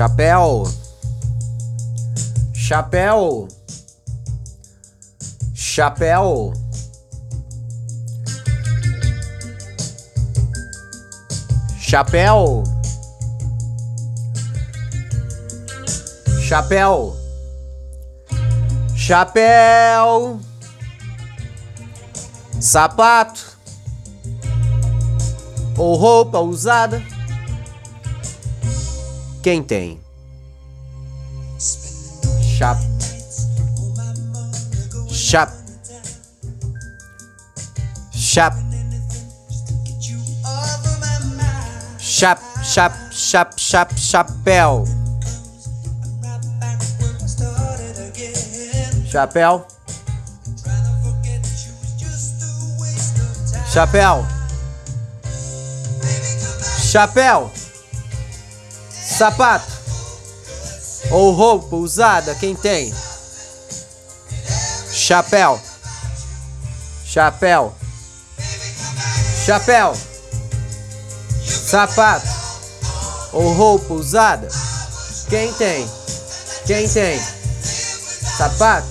Chapéu. Chapéu. Chapéu. Chapéu. Chapéu. Chapéu. Sapato. Ou roupa usada. Quem tem? Chap. Chap. Chap. Chap, chap, chap, chap, chapéu. Chapéu. Chapéu. Chapéu. Sapato. Ou roupa usada, quem tem? Chapéu. Chapéu. Chapéu. Sapato. Ou roupa usada? Quem tem? Quem tem? Sapato.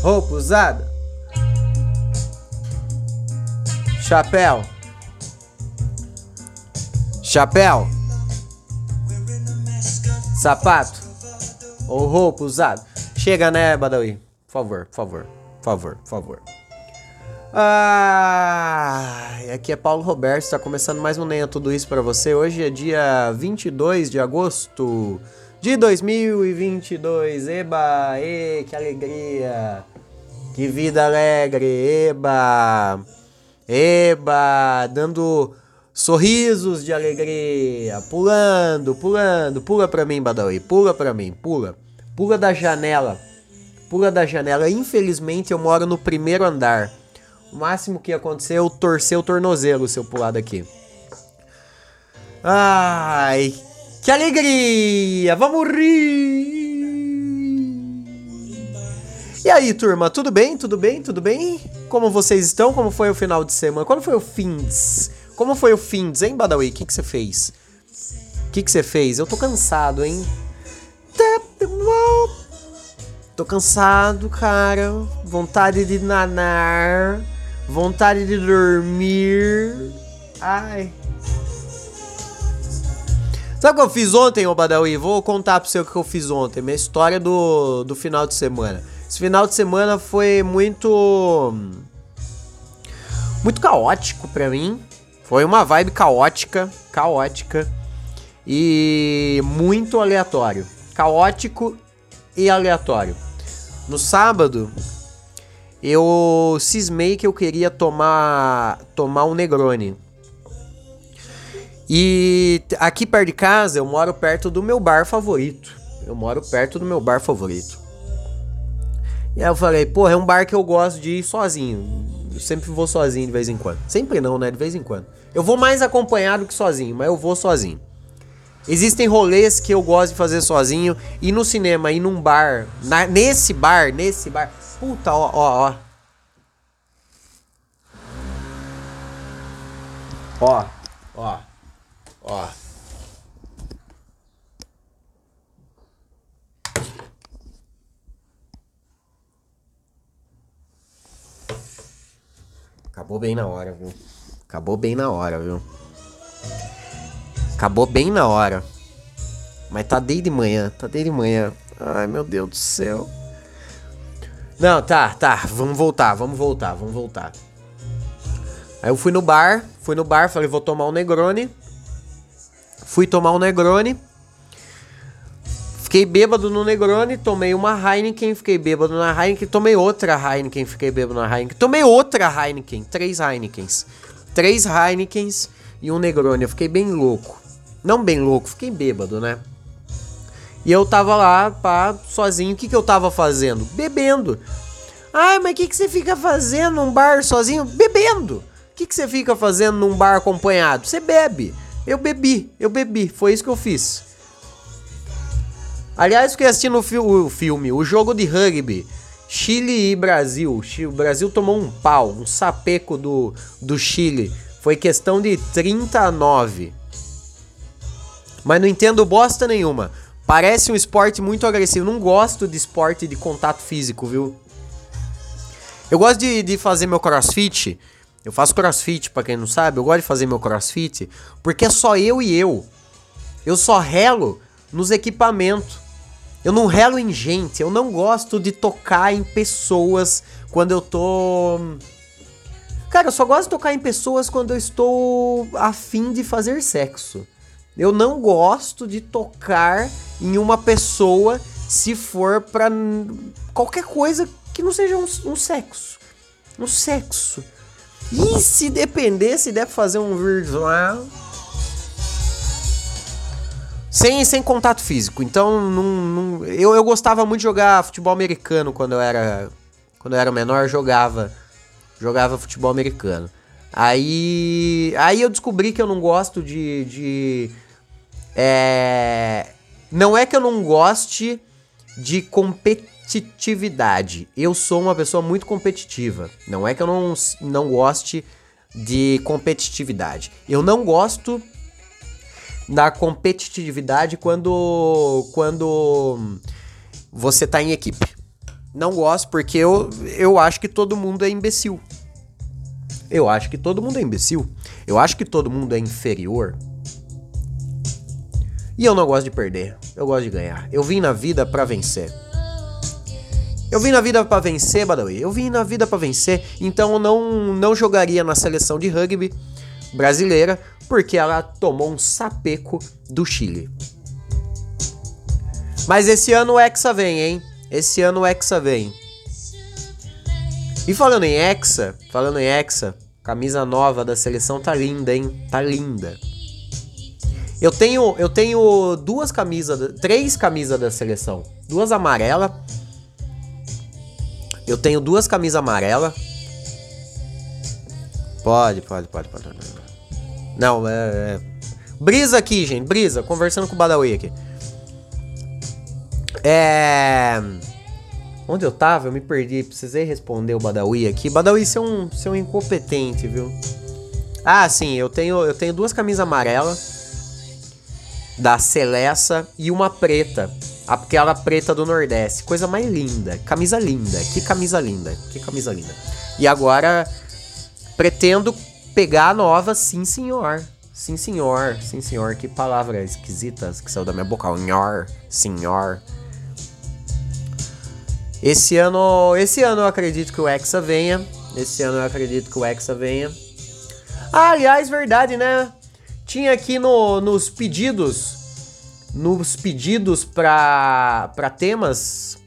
Roupa usada. Chapéu. Chapéu. Sapato. Ou roupa usada. Chega, né, Badawi? Por favor, por favor, por favor, por favor. Ah, aqui é Paulo Roberto, está começando mais um Nem Tudo Isso para você. Hoje é dia 22 de agosto de 2022. Eba, e que alegria! Que vida alegre! Eba! Eba! Dando sorrisos de alegria, pulando, pulando, pula pra mim, Badawi, pula pra mim, pula. Pula da janela. Pula da janela. Infelizmente eu moro no primeiro andar. O máximo que ia acontecer é eu torcer o tornozelo se eu pular daqui. Ai, que alegria! Vamos rir! E aí, turma, tudo bem? Tudo bem? Tudo bem? Como vocês estão? Como foi o final de semana? Quando foi o fins? Como foi o fins, hein, Badawi? O que que você fez? O que que você fez? Eu tô cansado, hein? Tô cansado, cara. Vontade de nanar. Vontade de dormir. Ai. Sabe o que eu fiz ontem, ô Badawi? Vou contar pra você o que eu fiz ontem. Minha história do, do final de semana. Esse final de semana foi muito. Muito caótico pra mim. Foi uma vibe caótica. Caótica. E muito aleatório. Caótico e aleatório. No sábado, eu cismei que eu queria tomar tomar um Negroni. E aqui perto de casa eu moro perto do meu bar favorito. Eu moro perto do meu bar favorito. E aí eu falei, pô, é um bar que eu gosto de ir sozinho. Eu sempre vou sozinho de vez em quando. Sempre não, né? De vez em quando. Eu vou mais acompanhado que sozinho, mas eu vou sozinho. Existem rolês que eu gosto de fazer sozinho. Ir no cinema, ir num bar. Na, nesse bar, nesse bar. Puta, ó, ó, ó. Ó, ó, ó. Acabou bem na hora, viu? Acabou bem na hora, viu? Acabou bem na hora. Mas tá desde manhã, tá desde manhã. Ai, meu Deus do céu. Não, tá, tá. Vamos voltar, vamos voltar, vamos voltar. Aí eu fui no bar, fui no bar, falei, vou tomar um Negroni. Fui tomar um Negroni. Fiquei bêbado no Negroni, tomei uma Heineken, fiquei bêbado na Heineken, tomei outra Heineken, fiquei bêbado na Heineken, tomei outra Heineken, três Heinekens. Três Heinekens e um Negroni, eu fiquei bem louco. Não bem louco, fiquei bêbado, né? E eu tava lá, pá, sozinho, o que que eu tava fazendo? Bebendo. Ai, mas o que que você fica fazendo num bar sozinho? Bebendo. O que que você fica fazendo num bar acompanhado? Você bebe. Eu bebi, eu bebi, foi isso que eu fiz. Aliás, fiquei assistindo o, fi o filme, o jogo de rugby. Chile e Brasil. O Brasil tomou um pau, um sapeco do, do Chile. Foi questão de 39. Mas não entendo bosta nenhuma. Parece um esporte muito agressivo. Não gosto de esporte de contato físico, viu? Eu gosto de, de fazer meu crossfit. Eu faço crossfit, para quem não sabe. Eu gosto de fazer meu crossfit porque é só eu e eu. Eu só relo nos equipamentos. Eu não relo em gente. Eu não gosto de tocar em pessoas quando eu tô. Cara, eu só gosto de tocar em pessoas quando eu estou afim de fazer sexo. Eu não gosto de tocar em uma pessoa se for pra qualquer coisa que não seja um, um sexo. Um sexo. E se depender, se der pra fazer um virtual. Sem, sem contato físico. Então, não, eu, eu gostava muito de jogar futebol americano quando eu era. Quando eu era menor, jogava. Jogava futebol americano. Aí. Aí eu descobri que eu não gosto de. de é, não é que eu não goste de competitividade. Eu sou uma pessoa muito competitiva. Não é que eu não, não goste de competitividade. Eu não gosto da competitividade quando quando você tá em equipe. Não gosto porque eu, eu acho que todo mundo é imbecil. Eu acho que todo mundo é imbecil. Eu acho que todo mundo é inferior. E eu não gosto de perder, eu gosto de ganhar. Eu vim na vida para vencer. Eu vim na vida para vencer, Badawi. Eu vim na vida para vencer, então eu não, não jogaria na seleção de rugby brasileira porque ela tomou um sapeco do Chile. Mas esse ano o Hexa vem, hein? Esse ano o Hexa vem. E falando em Hexa, falando em Hexa, camisa nova da seleção tá linda, hein? Tá linda. Eu tenho, eu tenho duas camisas, três camisas da seleção. Duas amarelas. Eu tenho duas camisas amarelas. Pode, pode, pode, pode. Não, é, é. Brisa aqui, gente. Brisa, conversando com o Badawi aqui. É. Onde eu tava? Eu me perdi. Precisei responder o Badawi aqui. Badawi, você é um, você é um incompetente, viu? Ah, sim, eu tenho, eu tenho duas camisas amarelas da Celessa e uma preta. Aquela preta do Nordeste. Coisa mais linda. Camisa linda. Que camisa linda. Que camisa linda. E agora pretendo pegar nova, sim senhor. Sim senhor. Sim senhor. Que palavras esquisitas que saiu da minha boca. Senhor. Senhor. Esse ano, esse ano eu acredito que o Hexa venha. Esse ano eu acredito que o Hexa venha. Ah, aliás, verdade, né? Tinha aqui no, nos pedidos, nos pedidos para temas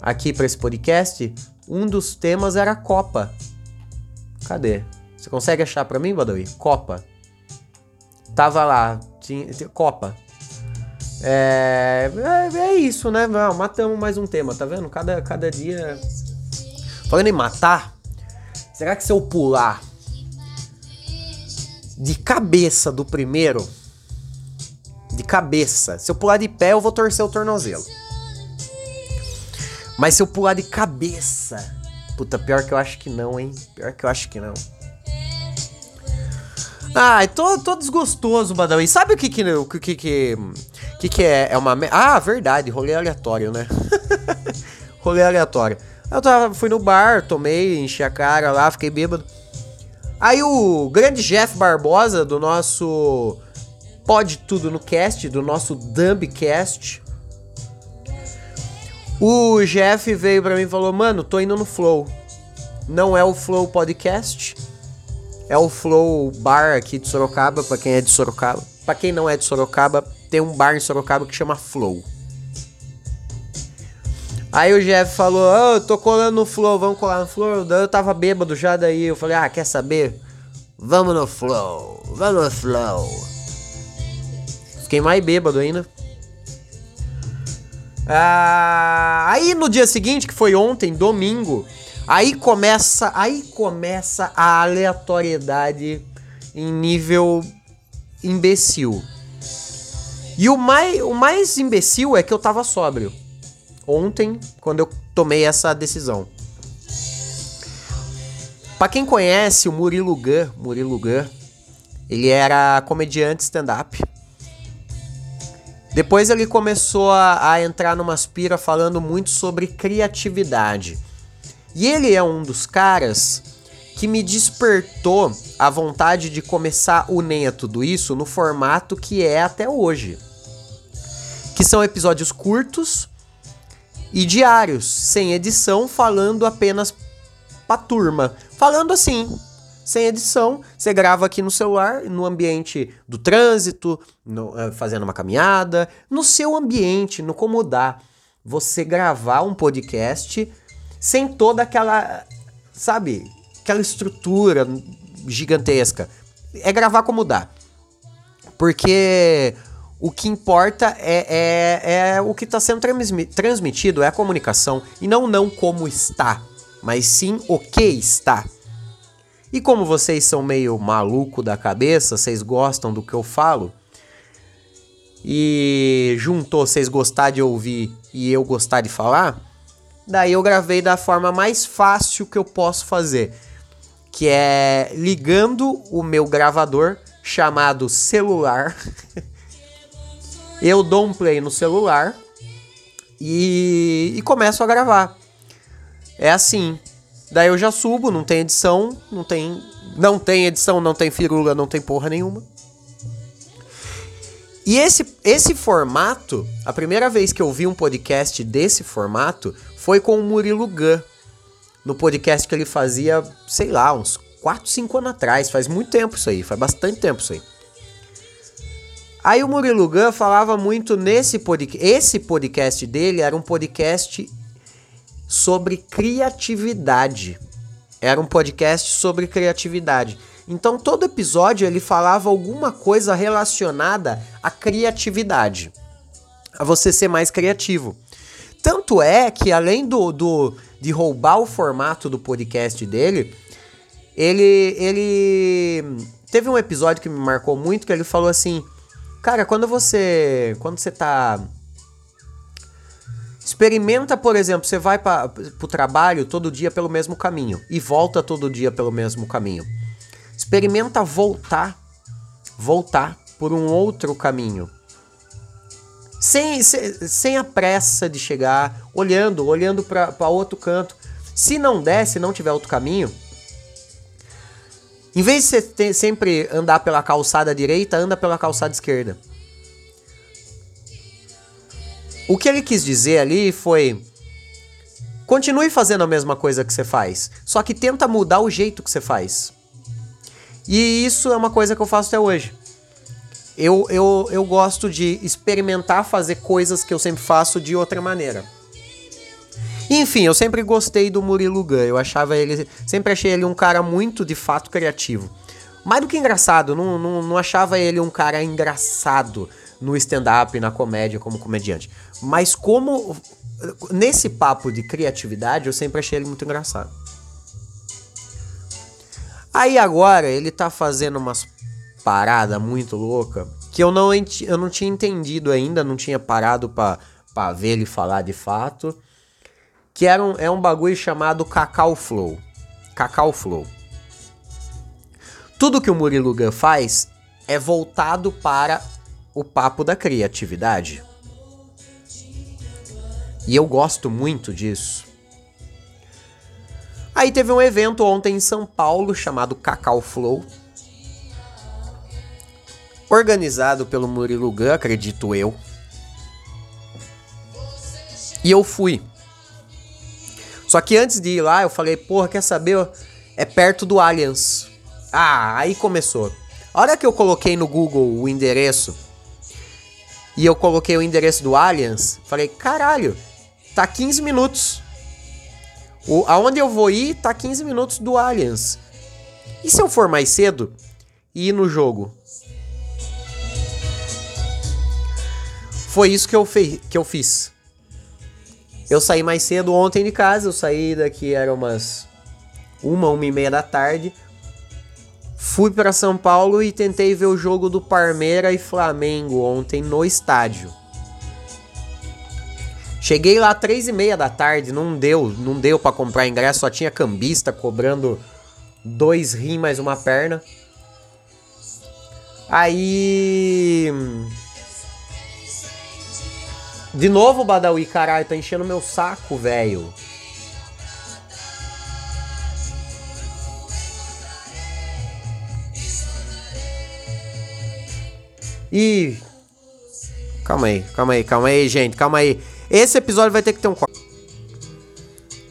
aqui para esse podcast, um dos temas era Copa. Cadê? Você consegue achar para mim, Badawi? Copa. Tava lá, tinha, Copa. É, é, é, isso, né? matamos mais um tema, tá vendo? Cada, cada dia. Falando em matar, será que se eu pular de cabeça do primeiro, de cabeça. Se eu pular de pé, eu vou torcer o tornozelo. Mas se eu pular de cabeça, puta, pior que eu acho que não, hein? Pior que eu acho que não. Ai, tô, tô desgostoso, Badawi. Sabe o que que, o que, que, que, que é, é uma... Ah, verdade, rolê aleatório, né? rolê aleatório. Eu tava, fui no bar, tomei, enchi a cara lá, fiquei bêbado. Aí o grande Jeff Barbosa, do nosso Pode Tudo no Cast, do nosso Dumbcast. O Jeff veio pra mim e falou: Mano, tô indo no Flow. Não é o Flow Podcast, é o Flow Bar aqui de Sorocaba, pra quem é de Sorocaba. Pra quem não é de Sorocaba, tem um bar em Sorocaba que chama Flow. Aí o Jeff falou, oh, eu tô colando no Flow, vamos colar no Flow. Daí eu tava bêbado já, daí eu falei, ah, quer saber? Vamos no Flow, vamos no Flow. Fiquei mais bêbado ainda. Ah, aí no dia seguinte, que foi ontem, domingo, aí começa, aí começa a aleatoriedade em nível imbecil. E o mais, o mais imbecil é que eu tava sóbrio ontem, quando eu tomei essa decisão. Para quem conhece o Murilo Gun, Murilo Gun, ele era comediante stand-up. Depois ele começou a, a entrar numa aspira falando muito sobre criatividade. E ele é um dos caras que me despertou a vontade de começar o Nem é Tudo Isso no formato que é até hoje. Que são episódios curtos e diários, sem edição, falando apenas pra turma. Falando assim, sem edição, você grava aqui no celular, no ambiente do trânsito, no, eh, fazendo uma caminhada, no seu ambiente, no como dá. Você gravar um podcast sem toda aquela, sabe, aquela estrutura gigantesca. É gravar como dá. Porque o que importa é, é, é o que está sendo transmitido, é a comunicação. E não não como está, mas sim o que está. E como vocês são meio maluco da cabeça, vocês gostam do que eu falo, e juntou vocês gostar de ouvir e eu gostar de falar, daí eu gravei da forma mais fácil que eu posso fazer que é ligando o meu gravador chamado celular. eu dou um play no celular e, e começo a gravar. É assim. Daí eu já subo, não tem edição, não tem, não tem edição, não tem firula, não tem porra nenhuma. E esse, esse formato, a primeira vez que eu vi um podcast desse formato foi com o Murilo Gun no podcast que ele fazia, sei lá, uns 4, 5 anos atrás. Faz muito tempo isso aí, faz bastante tempo isso aí. Aí o Murilo Gun falava muito nesse podcast. Esse podcast dele era um podcast sobre criatividade. Era um podcast sobre criatividade. Então todo episódio ele falava alguma coisa relacionada à criatividade. A você ser mais criativo. Tanto é que além do, do de roubar o formato do podcast dele, ele ele teve um episódio que me marcou muito que ele falou assim: "Cara, quando você quando você tá Experimenta, por exemplo, você vai para o trabalho todo dia pelo mesmo caminho e volta todo dia pelo mesmo caminho. Experimenta voltar, voltar por um outro caminho. Sem, sem, a pressa de chegar, olhando, olhando para outro canto. Se não der, se não tiver outro caminho, em vez de você ter, sempre andar pela calçada direita, anda pela calçada esquerda. O que ele quis dizer ali foi: continue fazendo a mesma coisa que você faz, só que tenta mudar o jeito que você faz. E isso é uma coisa que eu faço até hoje. Eu, eu, eu gosto de experimentar fazer coisas que eu sempre faço de outra maneira. Enfim, eu sempre gostei do Murilo Gun. Eu achava ele. Sempre achei ele um cara muito de fato criativo. Mais do que engraçado, não, não, não achava ele um cara engraçado no stand-up, na comédia, como comediante. Mas como. Nesse papo de criatividade, eu sempre achei ele muito engraçado. Aí agora ele tá fazendo umas paradas muito louca que eu não, eu não tinha entendido ainda, não tinha parado pra ver ele falar de fato que era um, é um bagulho chamado Cacau Flow. Cacau Flow. Tudo que o Murilo Gun faz é voltado para o papo da criatividade. E eu gosto muito disso. Aí teve um evento ontem em São Paulo chamado Cacau Flow. Organizado pelo Murilo Gun, acredito eu. E eu fui. Só que antes de ir lá, eu falei, porra, quer saber? É perto do Allianz. Ah, aí começou. A hora que eu coloquei no Google o endereço e eu coloquei o endereço do Allianz, falei, caralho, tá 15 minutos. O, aonde eu vou ir tá 15 minutos do Allianz. E se eu for mais cedo e ir no jogo? Foi isso que eu, fei, que eu fiz. Eu saí mais cedo ontem de casa, eu saí daqui, era umas uma, uma e meia da tarde. Fui para São Paulo e tentei ver o jogo do Parmeira e Flamengo ontem no estádio. Cheguei lá três e meia da tarde, não deu, não deu para comprar ingresso, só tinha cambista cobrando dois rim mais uma perna. Aí De novo, Badawi, caralho, tá enchendo meu saco, velho. Ih. Calma aí, calma aí, calma aí, gente, calma aí. Esse episódio vai ter que ter um.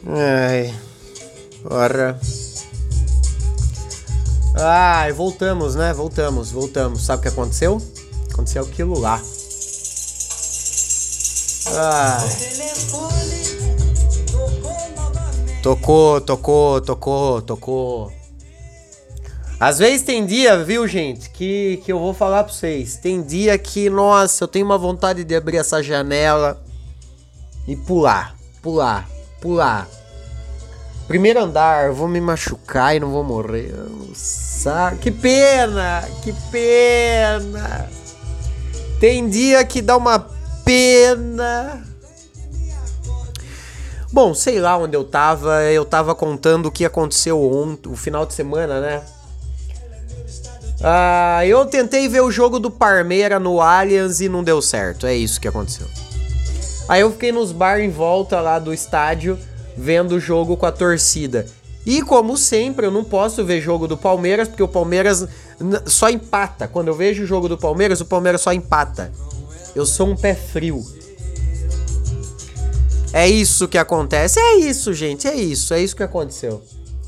Ai. Ora. Ai, voltamos, né? Voltamos, voltamos. Sabe o que aconteceu? Aconteceu aquilo lá. Ai. Tocou, tocou, tocou, tocou. Às vezes tem dia, viu, gente, que, que eu vou falar pra vocês. Tem dia que, nossa, eu tenho uma vontade de abrir essa janela e pular, pular, pular. Primeiro andar, vou me machucar e não vou morrer. Que pena, que pena. Tem dia que dá uma pena. Bom, sei lá onde eu tava. Eu tava contando o que aconteceu ontem, o final de semana, né? Ah, eu tentei ver o jogo do Parmeira no Allianz e não deu certo. É isso que aconteceu. Aí eu fiquei nos bar em volta lá do estádio vendo o jogo com a torcida. E como sempre, eu não posso ver jogo do Palmeiras, porque o Palmeiras só empata. Quando eu vejo o jogo do Palmeiras, o Palmeiras só empata. Eu sou um pé frio. É isso que acontece. É isso, gente. É isso. É isso que aconteceu.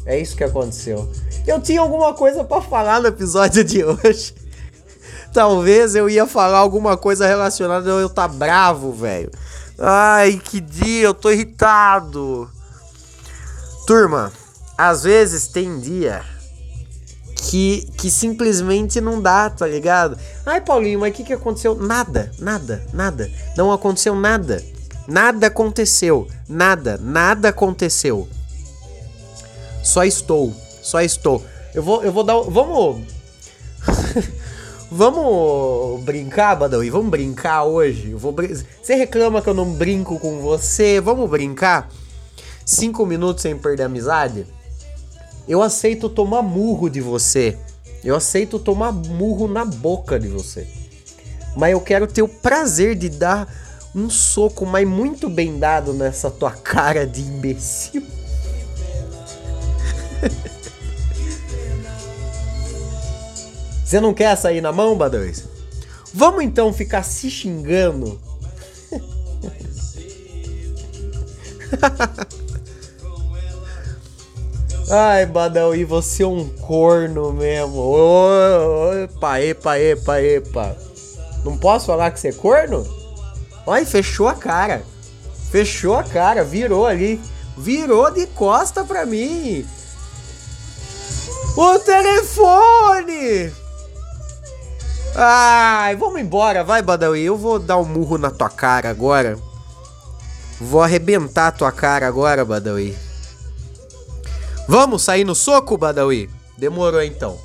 É isso que aconteceu. Eu tinha alguma coisa para falar no episódio de hoje. Talvez eu ia falar alguma coisa relacionada a eu tá bravo, velho. Ai, que dia, eu tô irritado. Turma, às vezes tem dia que, que simplesmente não dá, tá ligado? Ai, Paulinho, mas o que, que aconteceu? Nada, nada, nada. Não aconteceu nada. Nada aconteceu. Nada, nada aconteceu. Só estou, só estou. Eu vou, eu vou dar. Vamos. Vamos brincar, Badawi? Vamos brincar hoje? Eu vou brin... Você reclama que eu não brinco com você? Vamos brincar? Cinco minutos sem perder amizade? Eu aceito tomar murro de você. Eu aceito tomar murro na boca de você. Mas eu quero ter o prazer de dar um soco, mas muito bem dado nessa tua cara de imbecil. Você não quer sair na mão, Badões? Vamos então ficar se xingando. Ai, Badão, e você é um corno mesmo. Opa, epa, epa, epa. Não posso falar que você é corno? Ai, fechou a cara. Fechou a cara, virou ali. Virou de costa pra mim. O telefone! Ai, vamos embora, vai, Badawi. Eu vou dar um murro na tua cara agora. Vou arrebentar a tua cara agora, Badawi. Vamos sair no soco, Badawi? Demorou então.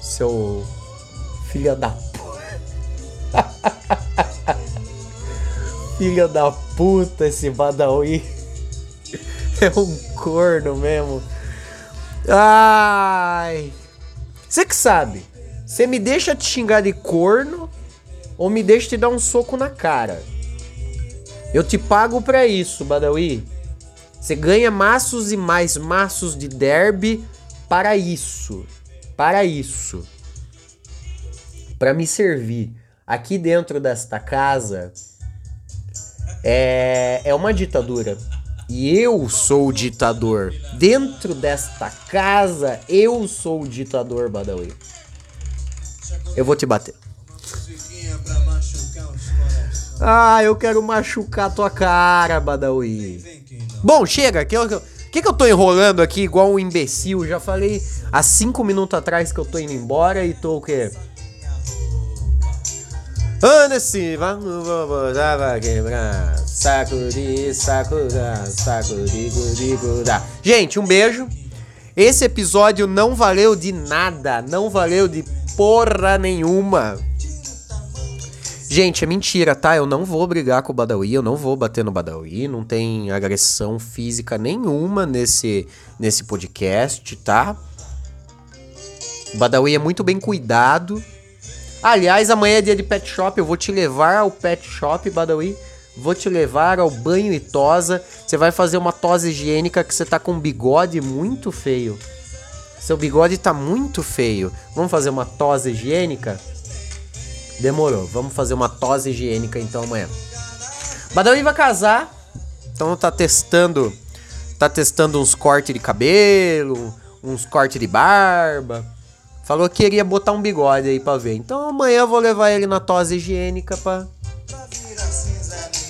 Seu filha da puta. filha da puta esse Badawi. É um corno mesmo. Ai. Você que sabe. Você me deixa te xingar de corno ou me deixa te dar um soco na cara? Eu te pago para isso, Badawi. Você ganha maços e mais maços de derby para isso. Para isso. Para me servir. Aqui dentro desta casa é, é uma ditadura. E eu sou o ditador. Dentro desta casa, eu sou o ditador, Badawi. Eu vou te bater. Ah, eu quero machucar tua cara, Badawi. Bom, chega, que eu, que, que eu tô enrolando aqui igual um imbecil? Já falei há cinco minutos atrás que eu tô indo embora e tô o quê? Anda assim, vamos, vamos, já vai quebrar. Sacudi, sacuda, sacudi, gudi, guda. Gente, um beijo. Esse episódio não valeu de nada, não valeu de porra nenhuma. Gente, é mentira, tá? Eu não vou brigar com o Badawi, eu não vou bater no Badawi, não tem agressão física nenhuma nesse, nesse podcast, tá? O Badawi é muito bem cuidado. Aliás, amanhã é dia de pet shop, eu vou te levar ao pet shop, Badawi. Vou te levar ao banho e tosa. Você vai fazer uma tosa higiênica que você tá com um bigode muito feio. Seu bigode tá muito feio. Vamos fazer uma tosa higiênica? Demorou. Vamos fazer uma tosa higiênica então amanhã. Badawi vai casar. Então tá testando. Tá testando uns cortes de cabelo, uns cortes de barba. Falou que queria botar um bigode aí pra ver. Então amanhã eu vou levar ele na tosa higiênica pra.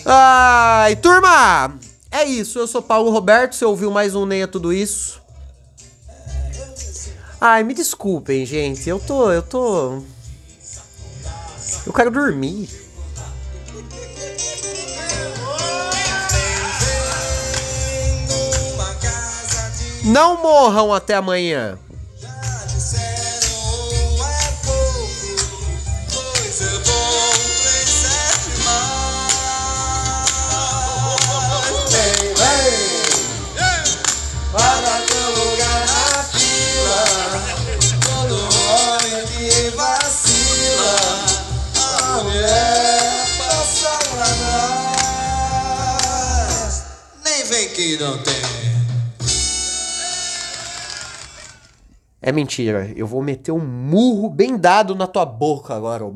Ai, turma! É isso, eu sou Paulo Roberto. Você ouviu mais um Nem é Tudo Isso? Ai, me desculpem, gente. Eu tô. Eu tô. Eu quero dormir. Não morram até amanhã. Não tem É mentira. Eu vou meter um murro bem dado na tua boca agora, ô